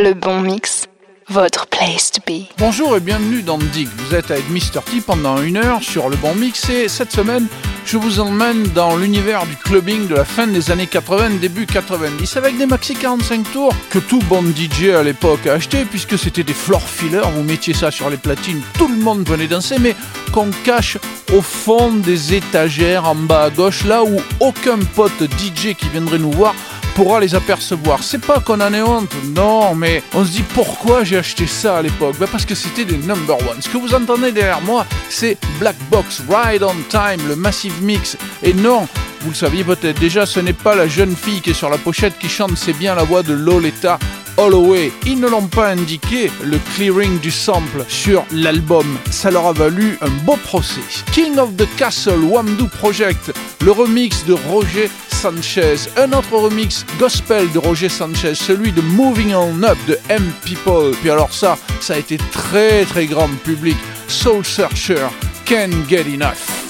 Le bon mix, votre place to be. Bonjour et bienvenue dans Dig. Vous êtes avec Mr. T pendant une heure sur le bon mix et cette semaine, je vous emmène dans l'univers du clubbing de la fin des années 80, début 90 avec des maxi 45 tours que tout bon DJ à l'époque a acheté puisque c'était des floor fillers. Vous mettiez ça sur les platines, tout le monde venait danser, mais qu'on cache au fond des étagères en bas à gauche, là où aucun pote DJ qui viendrait nous voir pourra les apercevoir. C'est pas qu'on en ait honte, non, mais on se dit pourquoi j'ai acheté ça à l'époque? Ben Parce que c'était des number one. Ce que vous entendez derrière moi, c'est Black Box Ride on Time, le Massive Mix. Et non, vous le saviez peut-être déjà, ce n'est pas la jeune fille qui est sur la pochette qui chante, c'est bien la voix de Loletta Holloway. Ils ne l'ont pas indiqué, le clearing du sample sur l'album. Ça leur a valu un beau procès. King of the Castle, Wamdu Project, le remix de Roger Sanchez, un autre remix gospel de Roger Sanchez, celui de Moving On Up de M People. Puis alors ça, ça a été très très grand public. Soul Searcher, Can't Get Enough.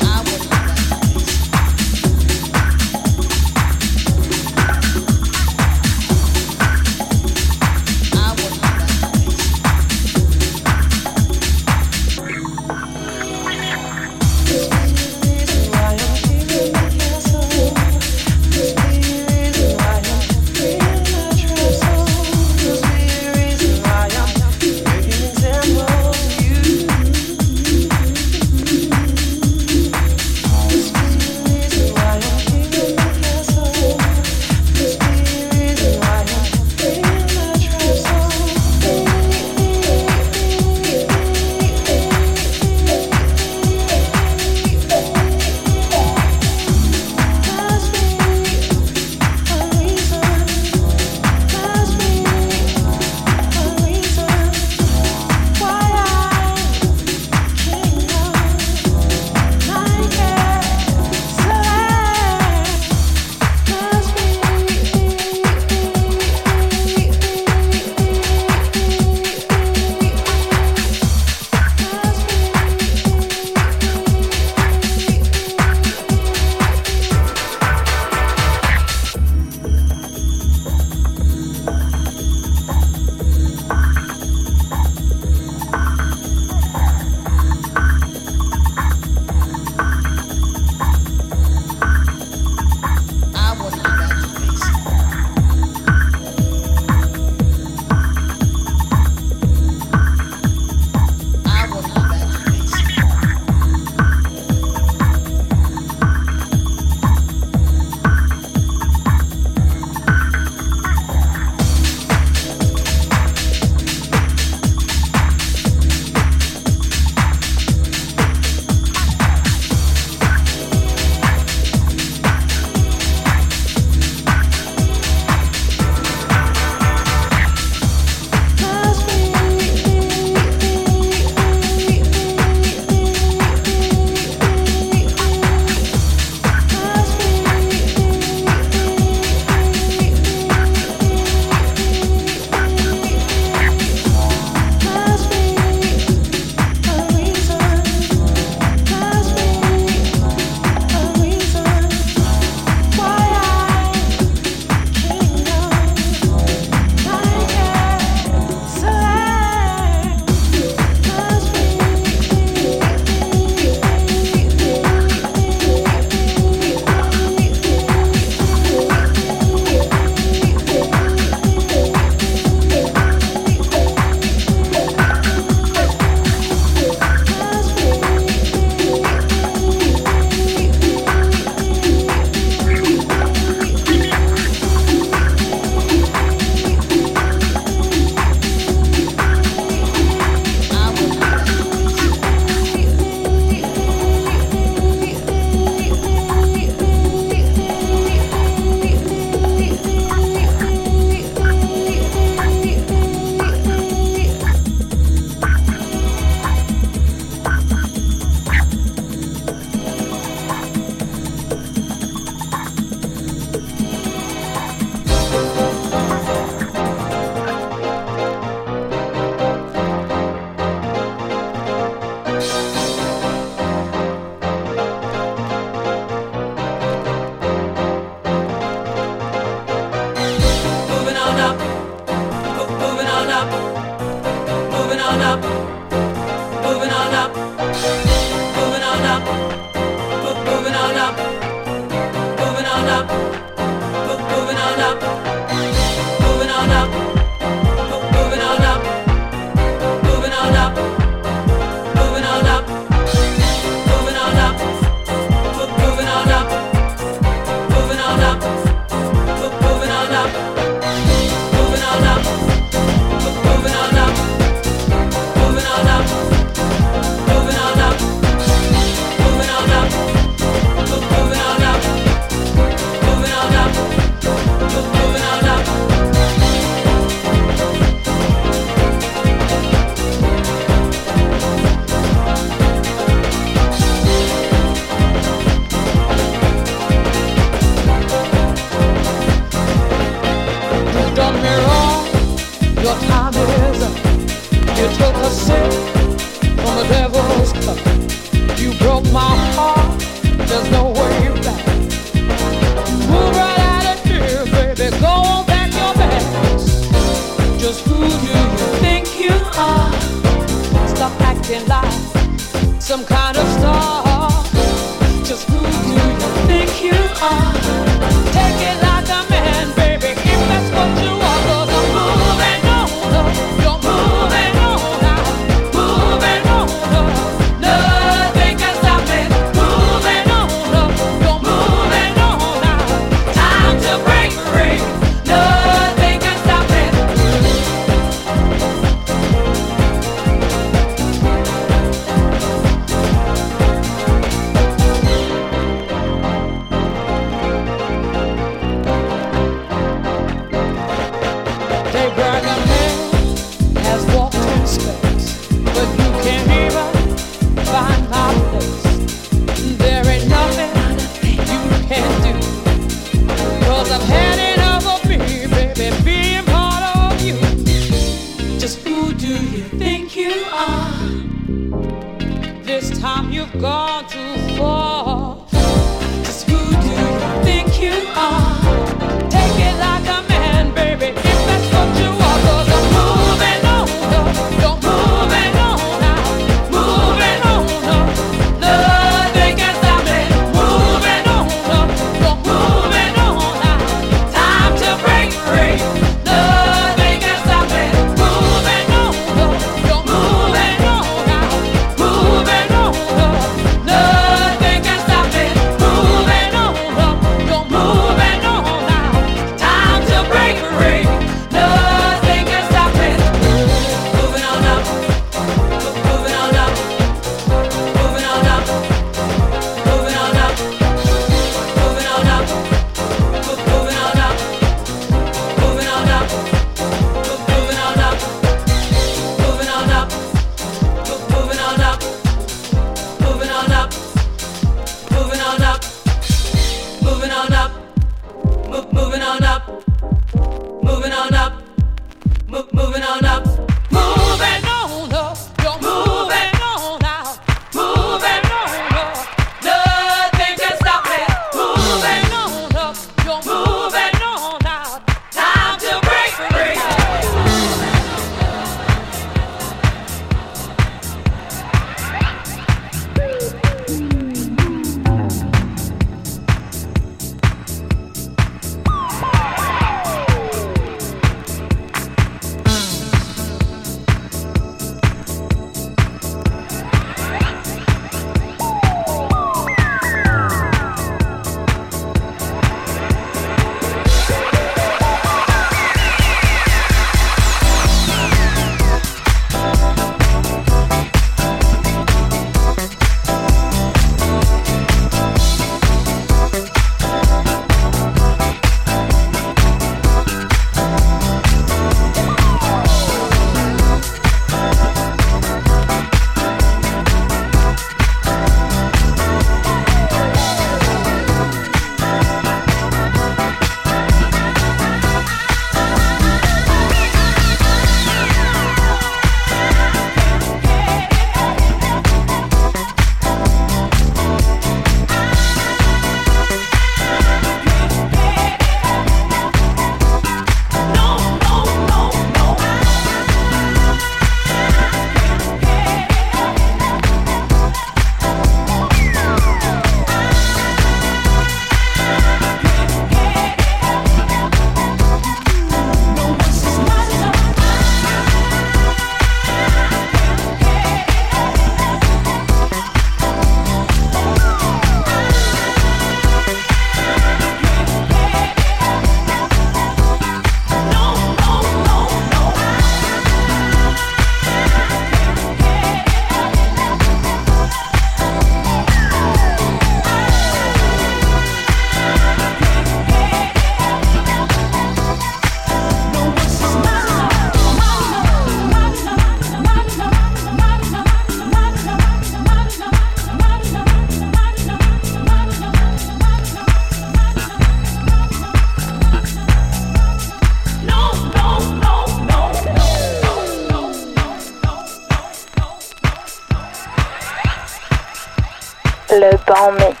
Le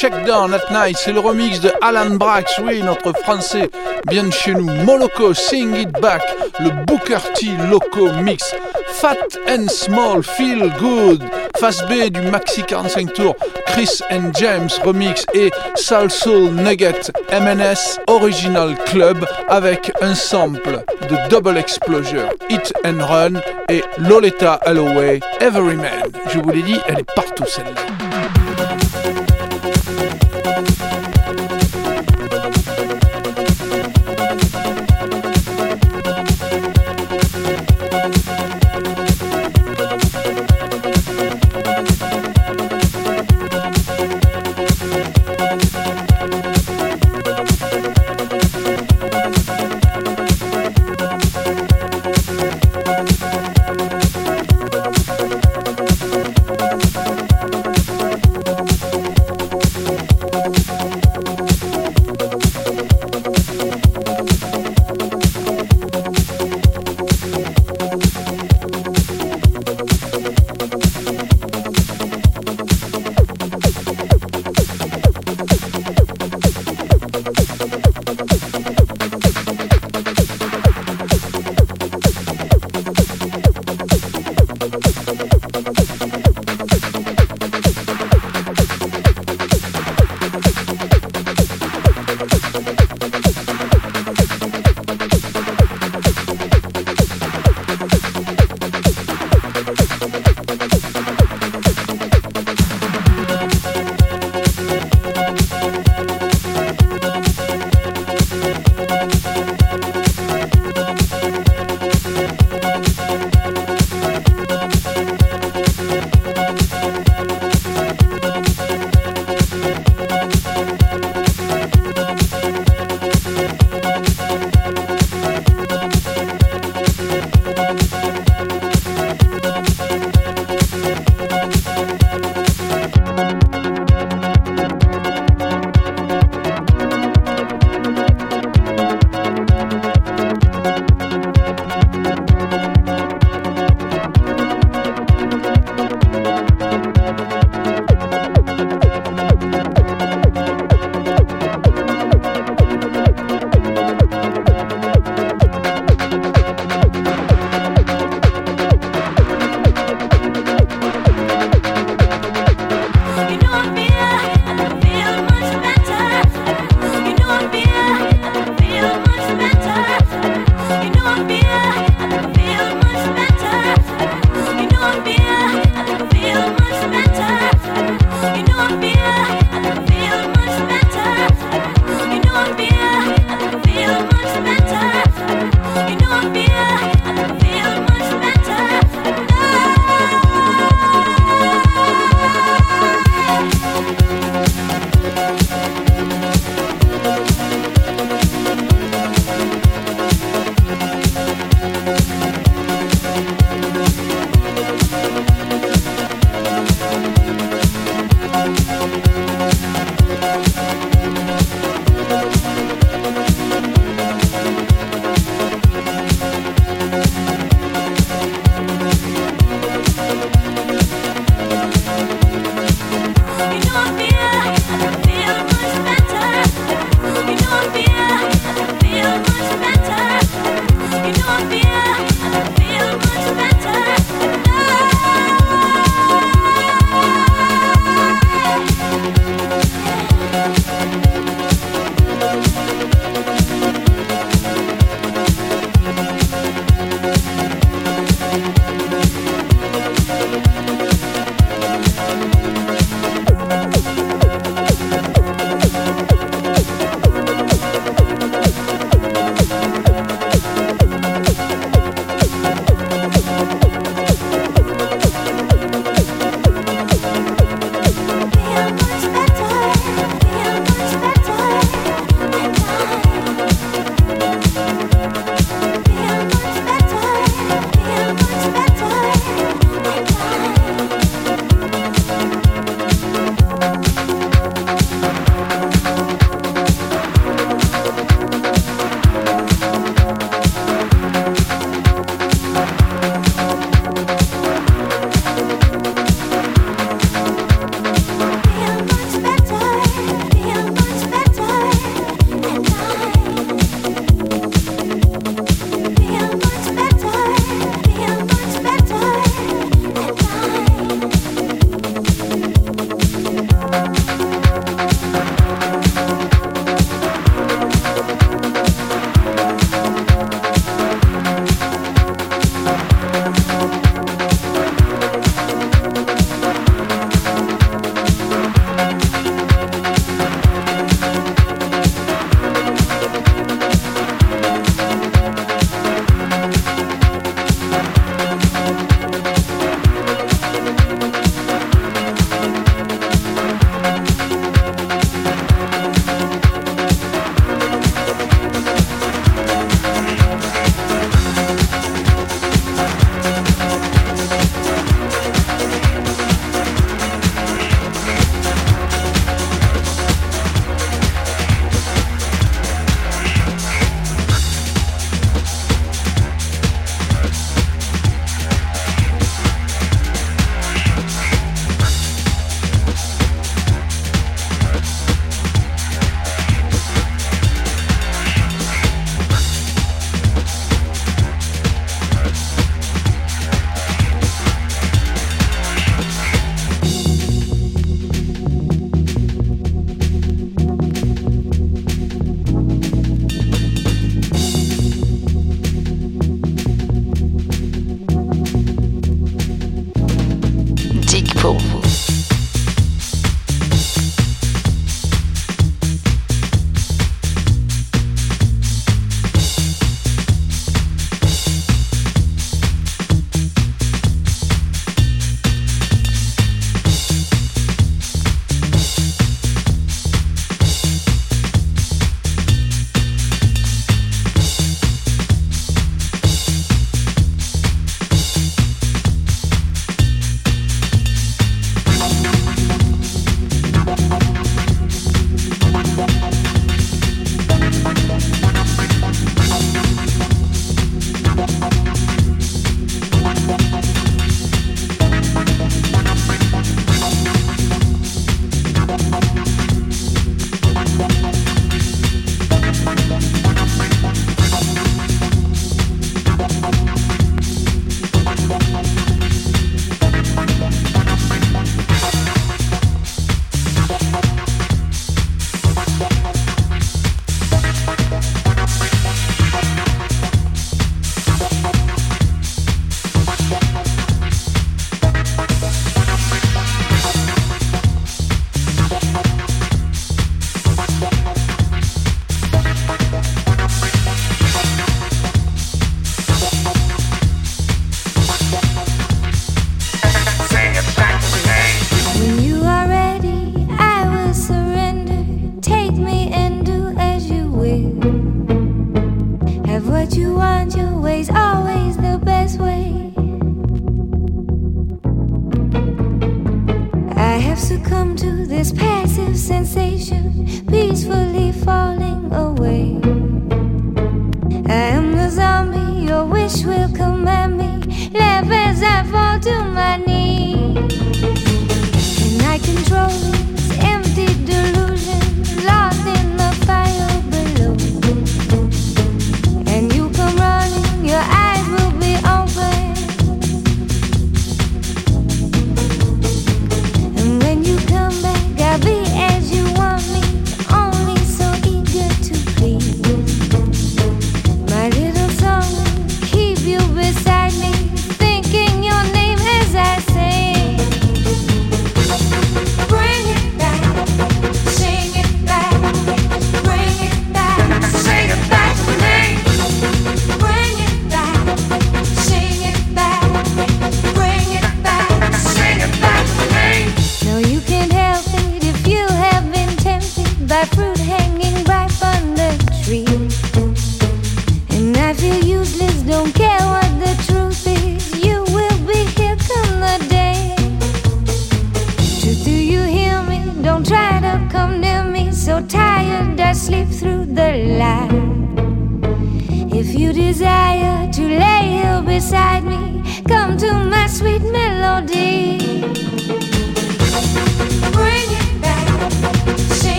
Shakedown at Night, c'est le remix de Alan Brax, oui, notre français, bien de chez nous. Moloko, Sing It Back, le Booker T Loco Mix. Fat and Small, Feel Good. Face B du Maxi 45 Tours, Chris and James remix et Salsoul Nugget MNS Original Club avec un sample de Double Explosion, Hit and Run et Loletta Holloway, Everyman. Je vous l'ai dit, elle est partout celle-là.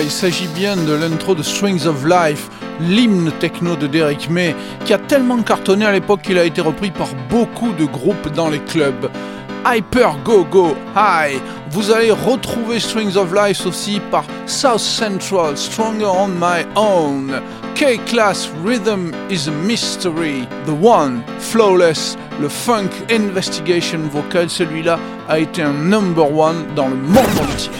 Il s'agit bien de l'intro de Swings of Life, l'hymne techno de Derek May, qui a tellement cartonné à l'époque qu'il a été repris par beaucoup de groupes dans les clubs. Hyper Go Go High. Vous allez retrouver Swings of Life aussi par South Central, Stronger on My Own. K-Class Rhythm is a Mystery. The One, Flawless, le Funk Investigation Vocal, celui-là a été un number one dans le monde entier.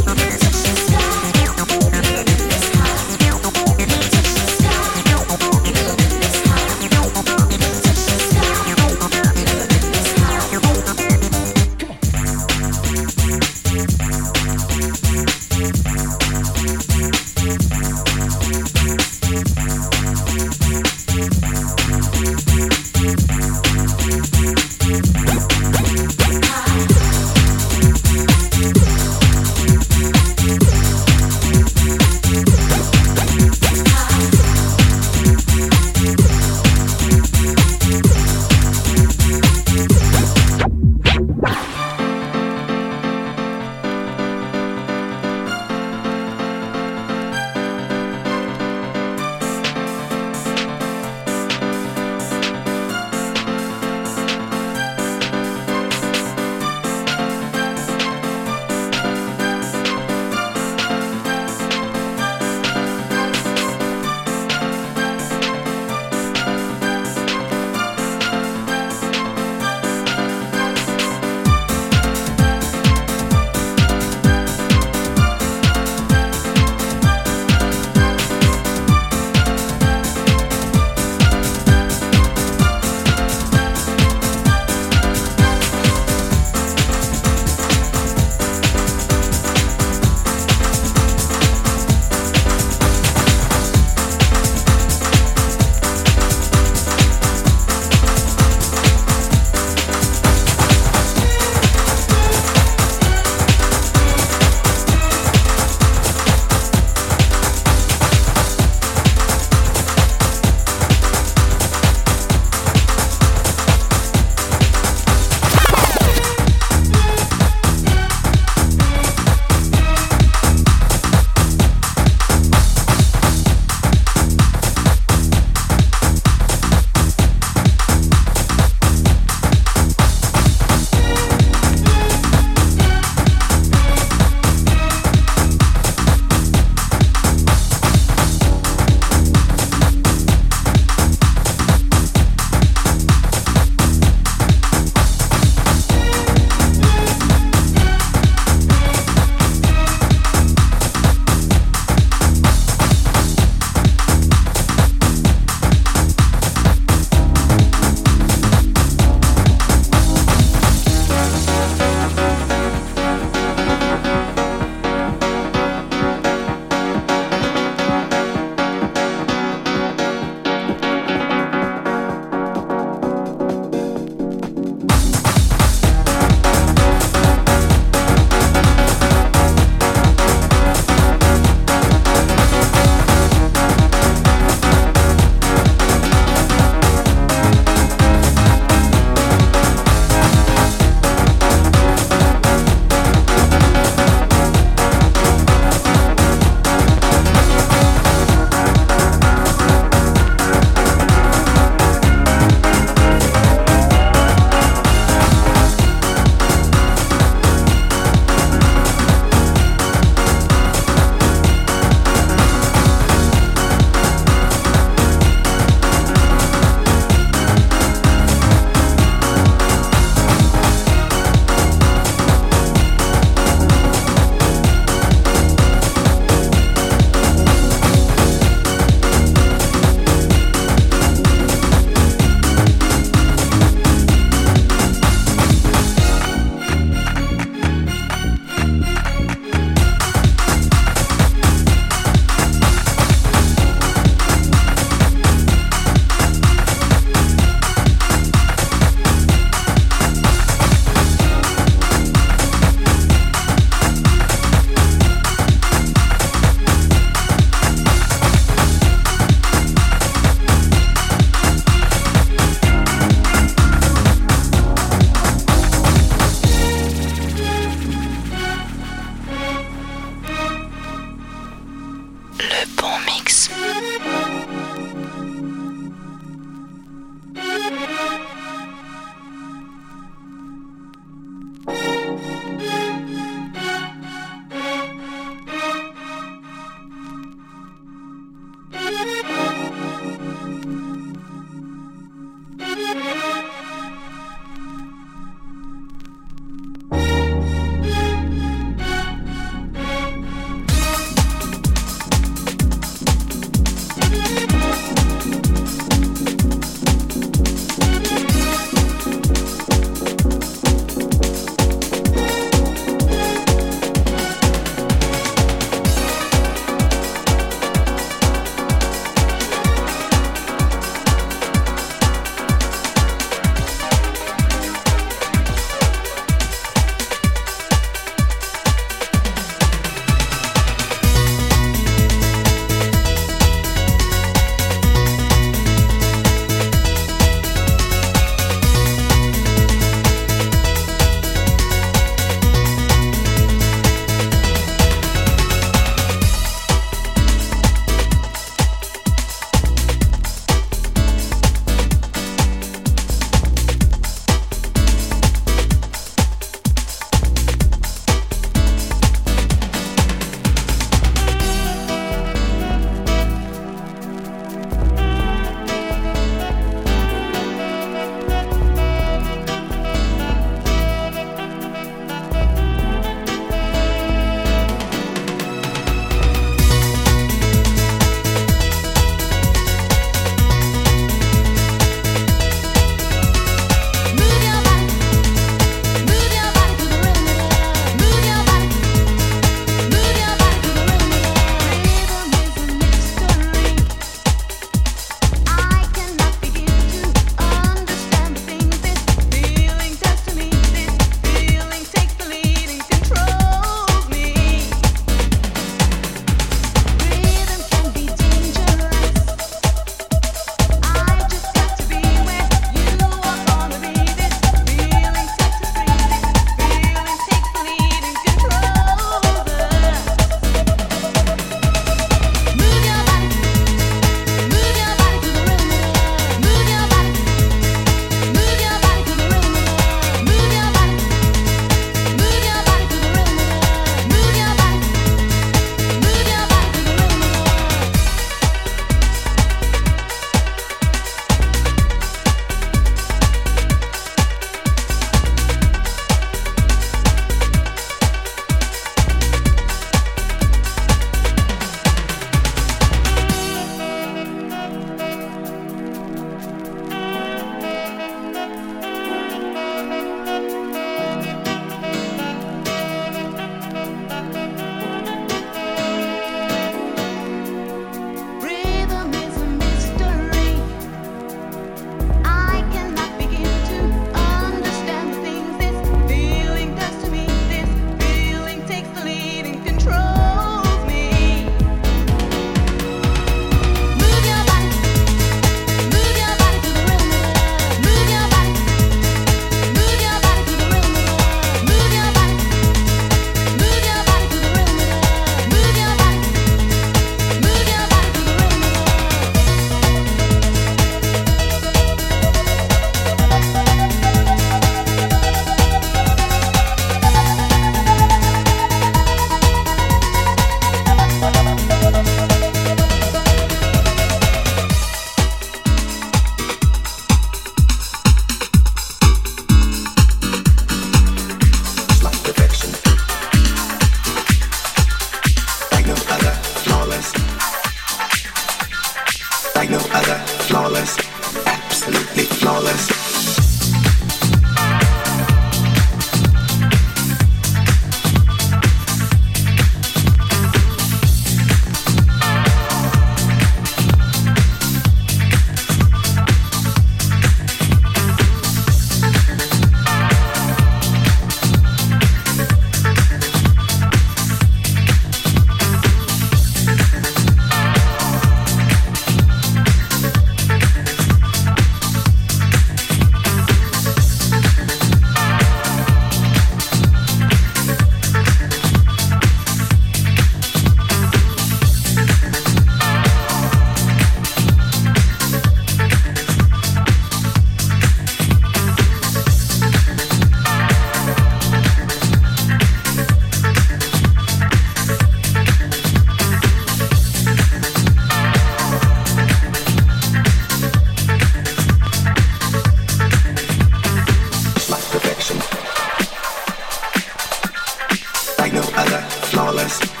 flawless.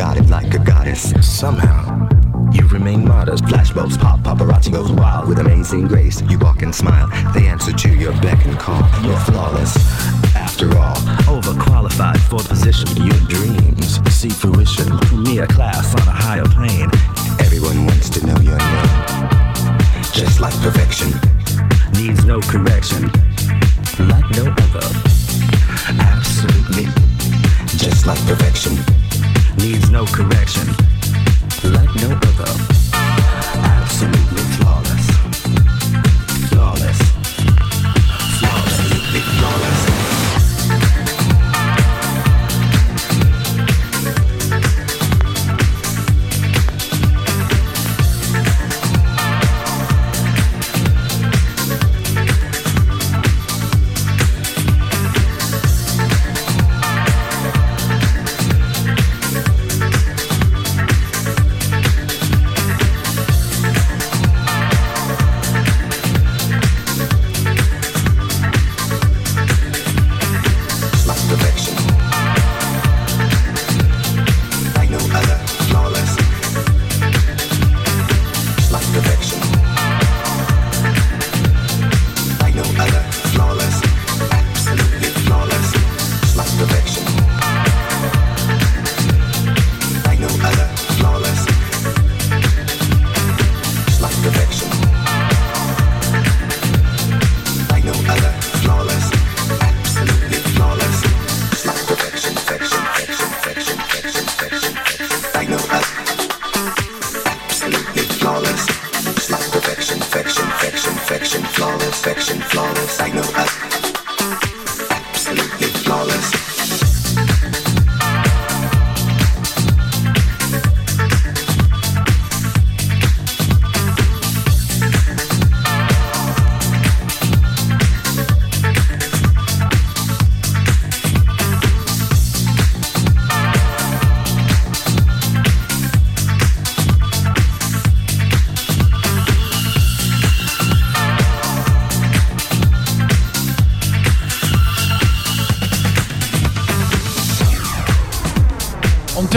A god, like a goddess. Somehow. You remain modest. Flashbulbs pop, paparazzi goes wild with amazing grace. You walk and smile. They answer to your beck and call. You're flawless. After all, overqualified for the position. Your dreams see fruition. Me a class on a higher plane. Everyone wants to know your name. Just like perfection.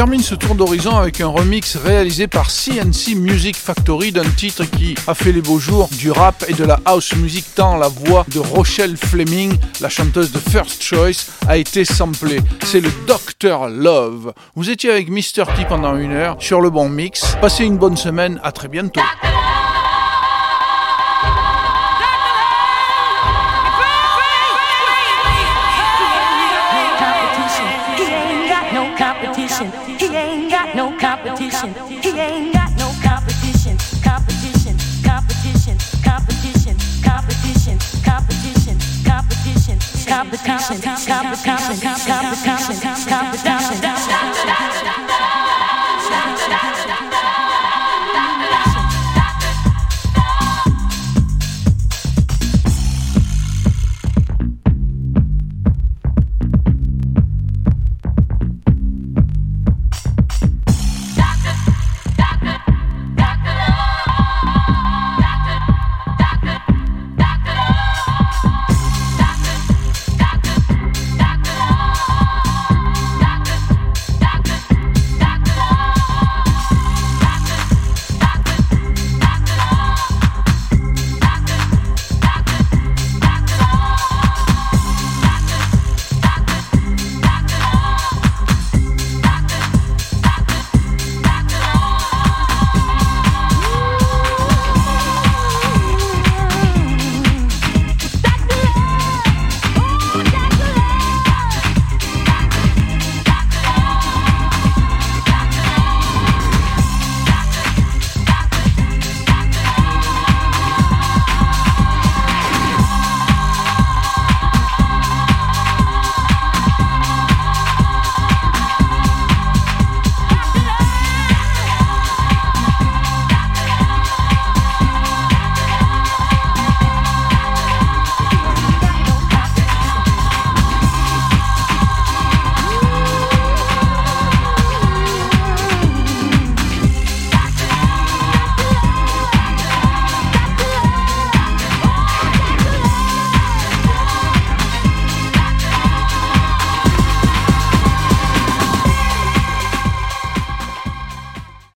Termine ce tour d'horizon avec un remix réalisé par CNC Music Factory d'un titre qui a fait les beaux jours du rap et de la house music tant la voix de Rochelle Fleming, la chanteuse de First Choice, a été samplée. C'est le Dr Love. Vous étiez avec Mr. T pendant une heure sur le bon mix. Passez une bonne semaine, à très bientôt. Competition. He ain't got no competition. Competition. Competition. Competition. Competition. Competition. Competition. Competition. Competition. Competition. Competition. Competition.